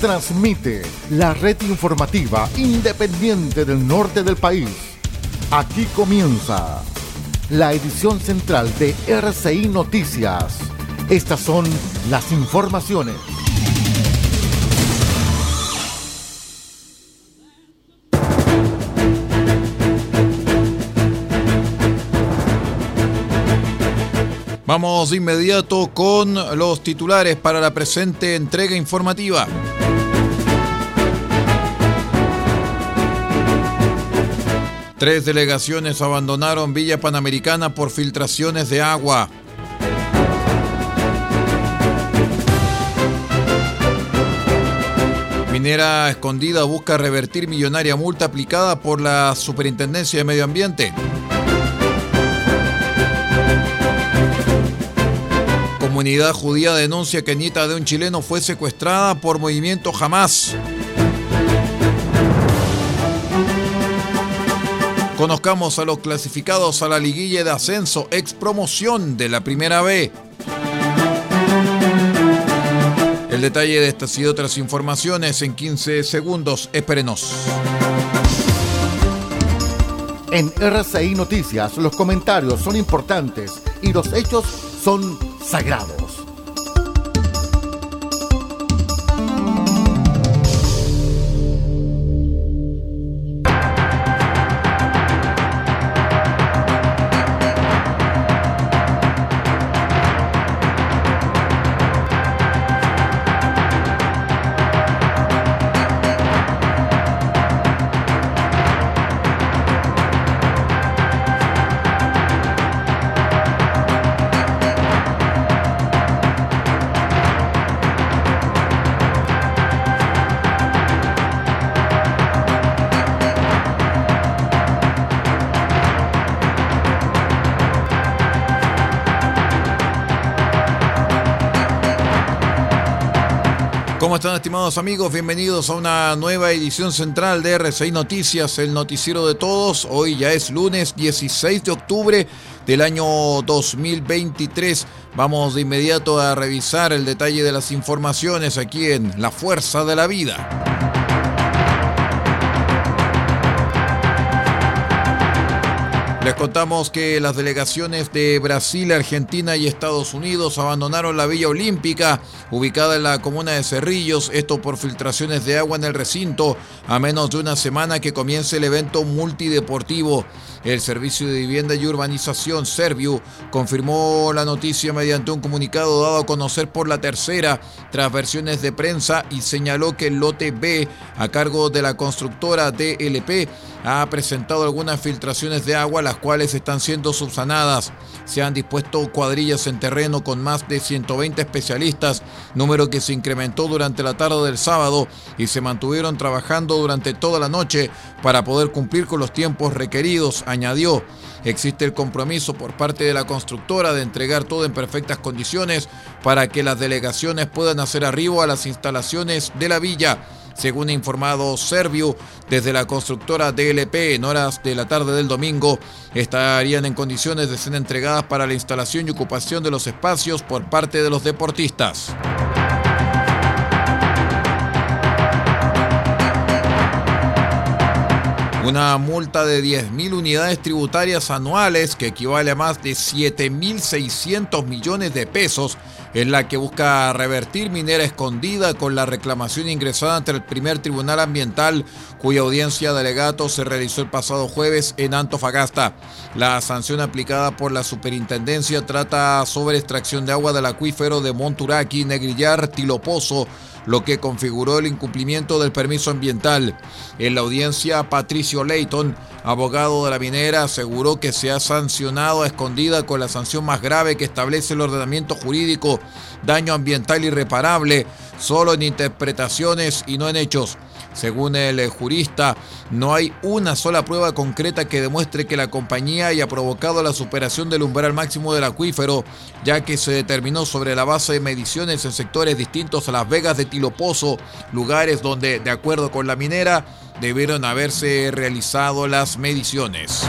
transmite la red informativa independiente del norte del país. Aquí comienza la edición central de RCI Noticias. Estas son las informaciones. Vamos de inmediato con los titulares para la presente entrega informativa. Tres delegaciones abandonaron Villa Panamericana por filtraciones de agua. Minera Escondida busca revertir millonaria multa aplicada por la Superintendencia de Medio Ambiente. Comunidad judía denuncia que nieta de un chileno fue secuestrada por movimiento Hamas. Conozcamos a los clasificados a la liguilla de ascenso ex promoción de la Primera B. El detalle de estas y otras informaciones en 15 segundos. Espérenos. En RCI Noticias los comentarios son importantes y los hechos son sagrados. ¿Cómo están estimados amigos? Bienvenidos a una nueva edición central de RCI Noticias, el noticiero de todos. Hoy ya es lunes 16 de octubre del año 2023. Vamos de inmediato a revisar el detalle de las informaciones aquí en La Fuerza de la Vida. Les contamos que las delegaciones de Brasil, Argentina y Estados Unidos abandonaron la Villa Olímpica, ubicada en la comuna de Cerrillos, esto por filtraciones de agua en el recinto, a menos de una semana que comience el evento multideportivo. El Servicio de Vivienda y Urbanización, Serviu, confirmó la noticia mediante un comunicado dado a conocer por la tercera, tras versiones de prensa, y señaló que el lote B, a cargo de la constructora DLP, ha presentado algunas filtraciones de agua, las cuales están siendo subsanadas. Se han dispuesto cuadrillas en terreno con más de 120 especialistas, número que se incrementó durante la tarde del sábado y se mantuvieron trabajando durante toda la noche para poder cumplir con los tiempos requeridos, añadió. Existe el compromiso por parte de la constructora de entregar todo en perfectas condiciones para que las delegaciones puedan hacer arribo a las instalaciones de la villa. Según informado Serviu, desde la constructora DLP en horas de la tarde del domingo estarían en condiciones de ser entregadas para la instalación y ocupación de los espacios por parte de los deportistas. Una multa de 10.000 unidades tributarias anuales, que equivale a más de 7.600 millones de pesos, es la que busca revertir Minera Escondida con la reclamación ingresada ante el primer tribunal ambiental, cuya audiencia de alegato se realizó el pasado jueves en Antofagasta. La sanción aplicada por la superintendencia trata sobre extracción de agua del acuífero de Monturaqui, Negrillar, Tilopozo, lo que configuró el incumplimiento del permiso ambiental. En la audiencia, Patricio Leighton, abogado de la minera, aseguró que se ha sancionado a escondida con la sanción más grave que establece el ordenamiento jurídico, daño ambiental irreparable, solo en interpretaciones y no en hechos. Según el jurista, no hay una sola prueba concreta que demuestre que la compañía haya provocado la superación del umbral máximo del acuífero, ya que se determinó sobre la base de mediciones en sectores distintos a Las Vegas de Tilopozo, lugares donde, de acuerdo con la minera, debieron haberse realizado las mediciones.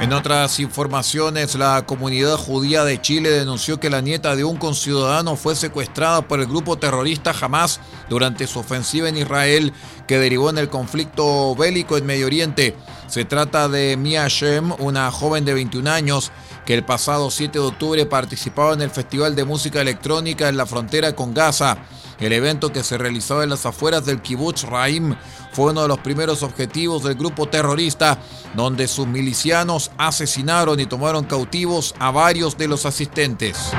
En otras informaciones, la comunidad judía de Chile denunció que la nieta de un conciudadano fue secuestrada por el grupo terrorista Hamas durante su ofensiva en Israel que derivó en el conflicto bélico en Medio Oriente. Se trata de Mia Shem, una joven de 21 años que el pasado 7 de octubre participaba en el Festival de Música Electrónica en la frontera con Gaza. El evento que se realizaba en las afueras del kibbutz Raim fue uno de los primeros objetivos del grupo terrorista, donde sus milicianos asesinaron y tomaron cautivos a varios de los asistentes.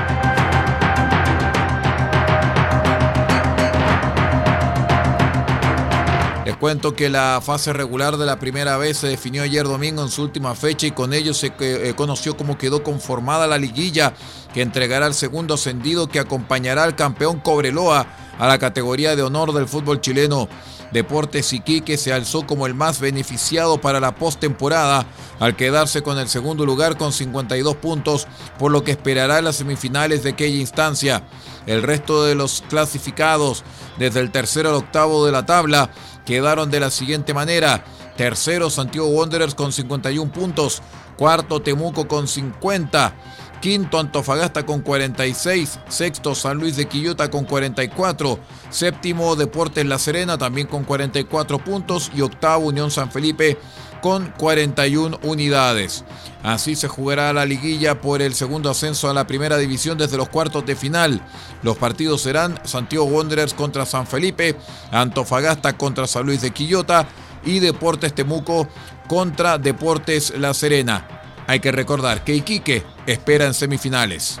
Cuento que la fase regular de la primera vez se definió ayer domingo en su última fecha y con ello se eh, conoció cómo quedó conformada la liguilla que entregará el segundo ascendido que acompañará al campeón Cobreloa a la categoría de honor del fútbol chileno. Deportes Iquique se alzó como el más beneficiado para la postemporada al quedarse con el segundo lugar con 52 puntos, por lo que esperará las semifinales de aquella instancia. El resto de los clasificados, desde el tercero al octavo de la tabla, quedaron de la siguiente manera. Tercero Santiago Wanderers con 51 puntos, cuarto Temuco con 50, Quinto Antofagasta con 46, sexto San Luis de Quillota con 44, séptimo Deportes La Serena también con 44 puntos. Y octavo Unión San Felipe con 41 unidades. Así se jugará la liguilla por el segundo ascenso a la primera división desde los cuartos de final. Los partidos serán Santiago Wanderers contra San Felipe, Antofagasta contra San Luis de Quillota y Deportes Temuco contra Deportes La Serena. Hay que recordar que Iquique espera en semifinales.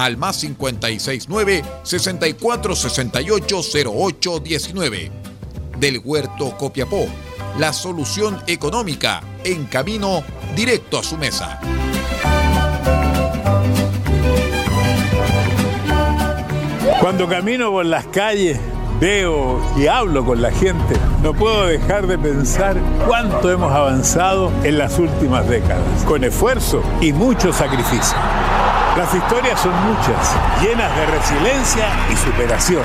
al más 569 6468 0819. Del Huerto Copiapó, la solución económica en camino directo a su mesa. Cuando camino por las calles, veo y hablo con la gente, no puedo dejar de pensar cuánto hemos avanzado en las últimas décadas, con esfuerzo y mucho sacrificio. Las historias son muchas, llenas de resiliencia y superación.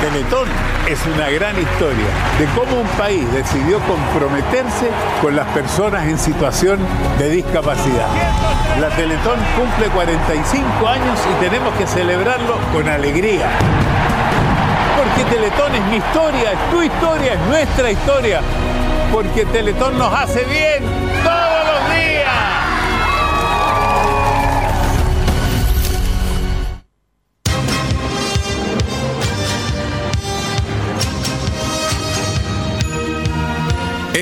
Teletón es una gran historia de cómo un país decidió comprometerse con las personas en situación de discapacidad. La Teletón cumple 45 años y tenemos que celebrarlo con alegría. Porque Teletón es mi historia, es tu historia, es nuestra historia. Porque Teletón nos hace bien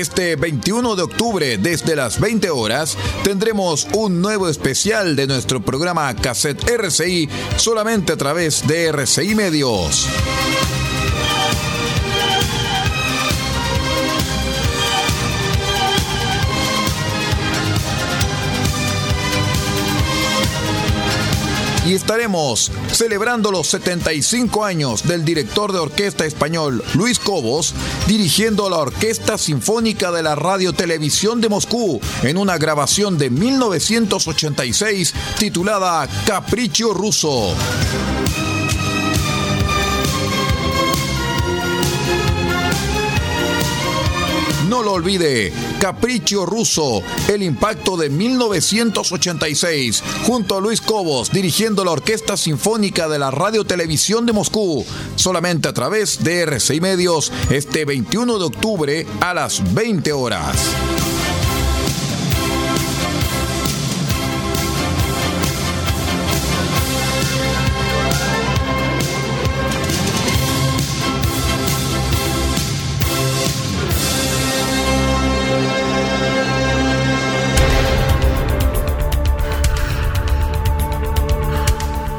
Este 21 de octubre, desde las 20 horas, tendremos un nuevo especial de nuestro programa Cassette RCI solamente a través de RCI Medios. Y estaremos celebrando los 75 años del director de orquesta español Luis Cobos, dirigiendo la Orquesta Sinfónica de la Radio Televisión de Moscú en una grabación de 1986 titulada Capricho Ruso. No lo olvide, Capricho Ruso, el impacto de 1986, junto a Luis Cobos, dirigiendo la Orquesta Sinfónica de la Radio Televisión de Moscú, solamente a través de RCI Medios, este 21 de octubre a las 20 horas.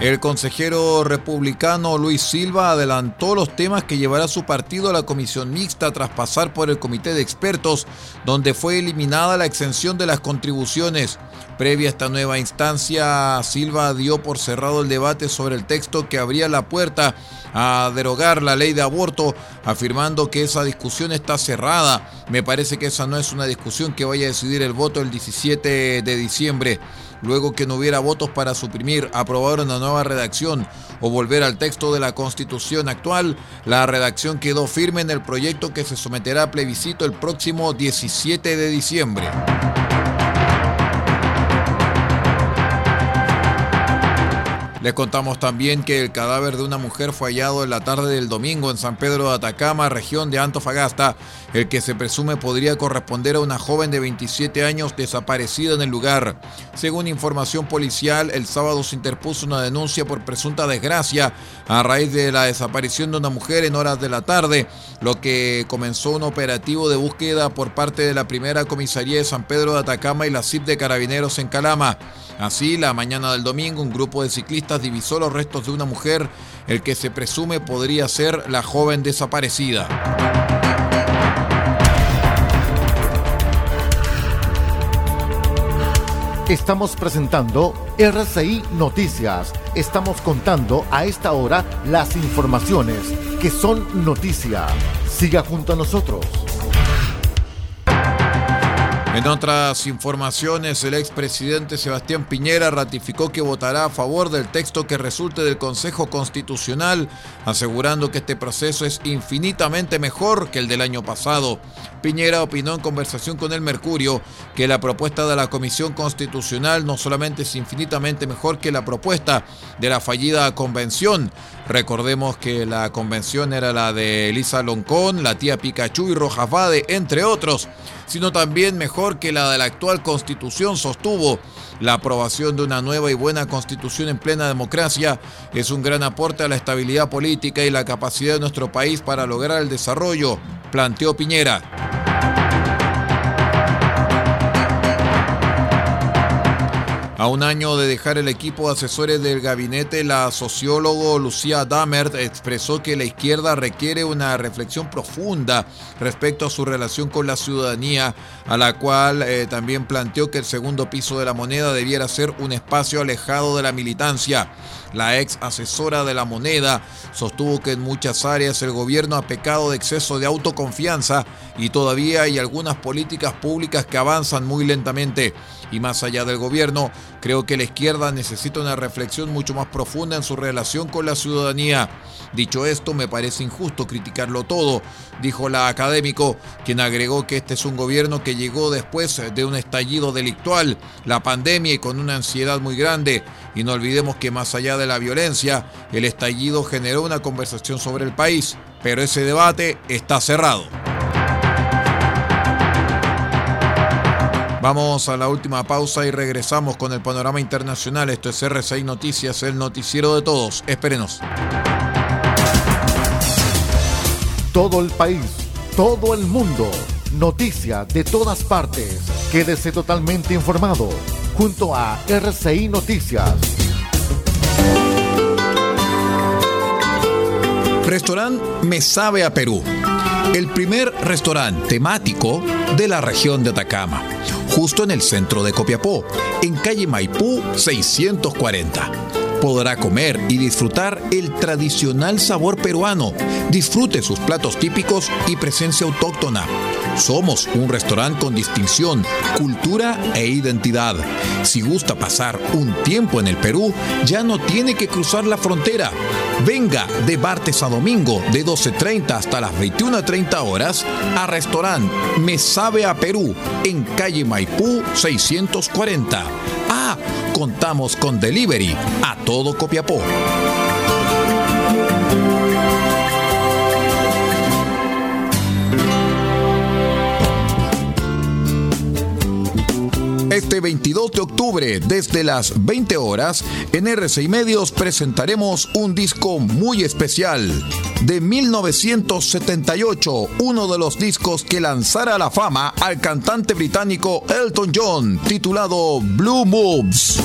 El consejero republicano Luis Silva adelantó los temas que llevará su partido a la comisión mixta tras pasar por el comité de expertos, donde fue eliminada la exención de las contribuciones. Previa a esta nueva instancia, Silva dio por cerrado el debate sobre el texto que abría la puerta a derogar la ley de aborto, afirmando que esa discusión está cerrada. Me parece que esa no es una discusión que vaya a decidir el voto el 17 de diciembre luego que no hubiera votos para suprimir, aprobar una nueva redacción o volver al texto de la Constitución actual, la redacción quedó firme en el proyecto que se someterá a plebiscito el próximo 17 de diciembre. Les contamos también que el cadáver de una mujer fue hallado en la tarde del domingo en San Pedro de Atacama, región de Antofagasta, el que se presume podría corresponder a una joven de 27 años desaparecida en el lugar. Según información policial, el sábado se interpuso una denuncia por presunta desgracia a raíz de la desaparición de una mujer en horas de la tarde, lo que comenzó un operativo de búsqueda por parte de la primera comisaría de San Pedro de Atacama y la CIP de Carabineros en Calama. Así, la mañana del domingo, un grupo de ciclistas divisó los restos de una mujer, el que se presume podría ser la joven desaparecida. Estamos presentando RCI Noticias. Estamos contando a esta hora las informaciones que son noticia. Siga junto a nosotros. En otras informaciones, el expresidente Sebastián Piñera ratificó que votará a favor del texto que resulte del Consejo Constitucional, asegurando que este proceso es infinitamente mejor que el del año pasado. Piñera opinó en conversación con el Mercurio que la propuesta de la Comisión Constitucional no solamente es infinitamente mejor que la propuesta de la fallida convención. Recordemos que la convención era la de Elisa Loncón, la tía Pikachu y Rojas Vade, entre otros sino también mejor que la de la actual constitución sostuvo. La aprobación de una nueva y buena constitución en plena democracia es un gran aporte a la estabilidad política y la capacidad de nuestro país para lograr el desarrollo, planteó Piñera. A un año de dejar el equipo de asesores del gabinete, la sociólogo Lucía Damert expresó que la izquierda requiere una reflexión profunda respecto a su relación con la ciudadanía, a la cual eh, también planteó que el segundo piso de la moneda debiera ser un espacio alejado de la militancia. La ex asesora de la moneda sostuvo que en muchas áreas el gobierno ha pecado de exceso de autoconfianza y todavía hay algunas políticas públicas que avanzan muy lentamente. Y más allá del gobierno, Creo que la izquierda necesita una reflexión mucho más profunda en su relación con la ciudadanía. Dicho esto, me parece injusto criticarlo todo, dijo la académico, quien agregó que este es un gobierno que llegó después de un estallido delictual, la pandemia y con una ansiedad muy grande. Y no olvidemos que más allá de la violencia, el estallido generó una conversación sobre el país, pero ese debate está cerrado. Vamos a la última pausa y regresamos con el panorama internacional. Esto es R6 Noticias, el noticiero de todos. Espérenos. Todo el país, todo el mundo, noticias de todas partes. Quédese totalmente informado junto a RCI Noticias. Restaurante Me Sabe a Perú. El primer restaurante temático de la región de Atacama, justo en el centro de Copiapó, en calle Maipú 640 podrá comer y disfrutar el tradicional sabor peruano. Disfrute sus platos típicos y presencia autóctona. Somos un restaurante con distinción, cultura e identidad. Si gusta pasar un tiempo en el Perú, ya no tiene que cruzar la frontera. Venga de martes a domingo de 12.30 hasta las 21.30 horas a restaurante Me Sabe a Perú en calle Maipú 640. Contamos con delivery a todo Copiapó. Este 22 de octubre, desde las 20 horas, en RCI Medios presentaremos un disco muy especial. De 1978, uno de los discos que lanzara la fama al cantante británico Elton John, titulado Blue Moves.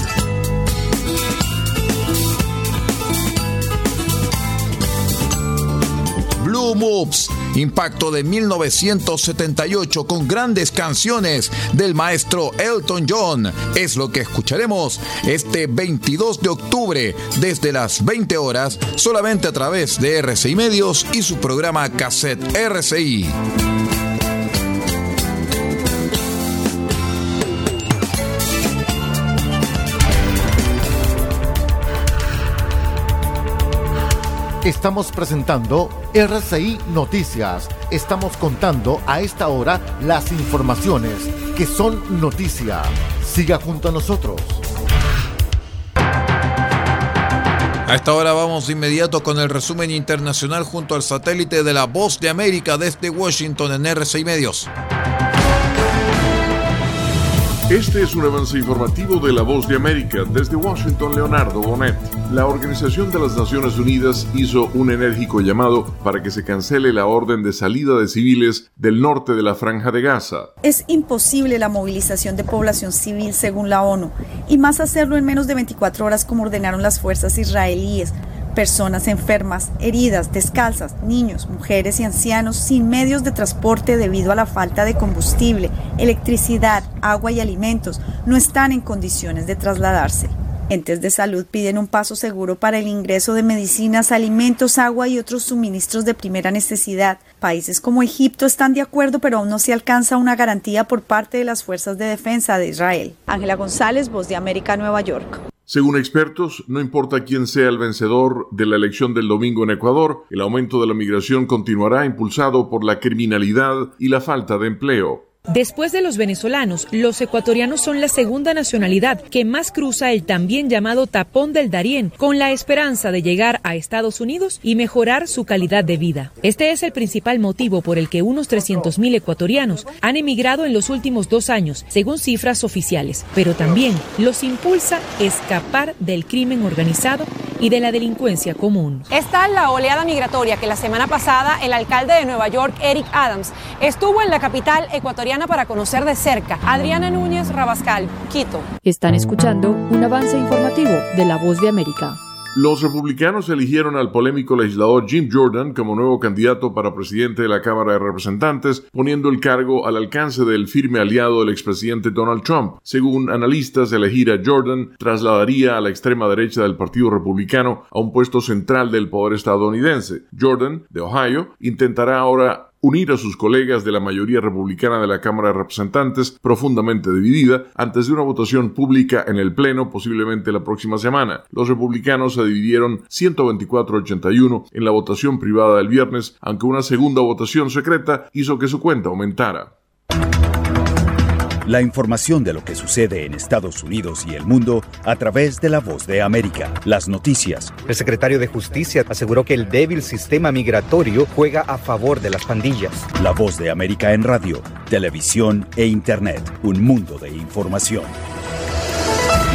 Blue Moves Impacto de 1978 con grandes canciones del maestro Elton John. Es lo que escucharemos este 22 de octubre desde las 20 horas solamente a través de RCI Medios y su programa Cassette RCI. Estamos presentando RCI Noticias. Estamos contando a esta hora las informaciones que son noticia. Siga junto a nosotros. A esta hora vamos de inmediato con el resumen internacional junto al satélite de la Voz de América desde Washington en RCI Medios. Este es un avance informativo de La Voz de América. Desde Washington, Leonardo Bonet. La Organización de las Naciones Unidas hizo un enérgico llamado para que se cancele la orden de salida de civiles del norte de la Franja de Gaza. Es imposible la movilización de población civil según la ONU, y más hacerlo en menos de 24 horas como ordenaron las fuerzas israelíes personas enfermas, heridas, descalzas, niños, mujeres y ancianos sin medios de transporte debido a la falta de combustible, electricidad, agua y alimentos no están en condiciones de trasladarse. Entes de salud piden un paso seguro para el ingreso de medicinas, alimentos, agua y otros suministros de primera necesidad. Países como Egipto están de acuerdo, pero aún no se alcanza una garantía por parte de las fuerzas de defensa de Israel. Ángela González, Voz de América, Nueva York. Según expertos, no importa quién sea el vencedor de la elección del domingo en Ecuador, el aumento de la migración continuará impulsado por la criminalidad y la falta de empleo. Después de los venezolanos, los ecuatorianos son la segunda nacionalidad que más cruza el también llamado tapón del Darién, con la esperanza de llegar a Estados Unidos y mejorar su calidad de vida. Este es el principal motivo por el que unos 300.000 ecuatorianos han emigrado en los últimos dos años, según cifras oficiales, pero también los impulsa escapar del crimen organizado y de la delincuencia común. Esta es la oleada migratoria que la semana pasada el alcalde de Nueva York, Eric Adams, estuvo en la capital ecuatoriana para conocer de cerca. Adriana Núñez Rabascal, Quito. Están escuchando un avance informativo de La Voz de América. Los republicanos eligieron al polémico legislador Jim Jordan como nuevo candidato para presidente de la Cámara de Representantes, poniendo el cargo al alcance del firme aliado del expresidente Donald Trump. Según analistas, elegir a Jordan trasladaría a la extrema derecha del Partido Republicano a un puesto central del poder estadounidense. Jordan, de Ohio, intentará ahora unir a sus colegas de la mayoría republicana de la Cámara de Representantes profundamente dividida antes de una votación pública en el Pleno posiblemente la próxima semana. Los republicanos se dividieron 124-81 en la votación privada del viernes, aunque una segunda votación secreta hizo que su cuenta aumentara. La información de lo que sucede en Estados Unidos y el mundo a través de la voz de América. Las noticias. El secretario de Justicia aseguró que el débil sistema migratorio juega a favor de las pandillas. La voz de América en radio, televisión e Internet. Un mundo de información.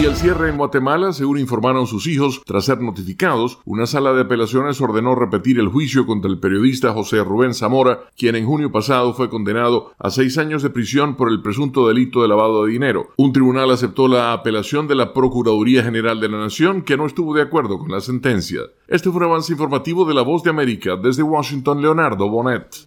Y el cierre en Guatemala, según informaron sus hijos, tras ser notificados, una sala de apelaciones ordenó repetir el juicio contra el periodista José Rubén Zamora, quien en junio pasado fue condenado a seis años de prisión por el presunto delito de lavado de dinero. Un tribunal aceptó la apelación de la Procuraduría General de la Nación, que no estuvo de acuerdo con la sentencia. Este fue un avance informativo de La Voz de América. Desde Washington, Leonardo Bonet.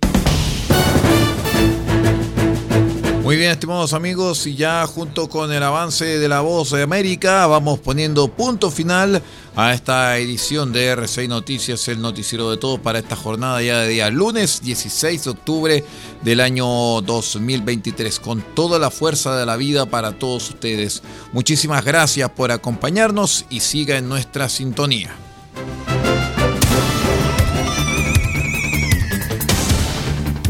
Muy bien, estimados amigos, y ya junto con el avance de la voz de América, vamos poniendo punto final a esta edición de R6 Noticias, el noticiero de todos para esta jornada ya de día lunes 16 de octubre del año 2023, con toda la fuerza de la vida para todos ustedes. Muchísimas gracias por acompañarnos y siga en nuestra sintonía.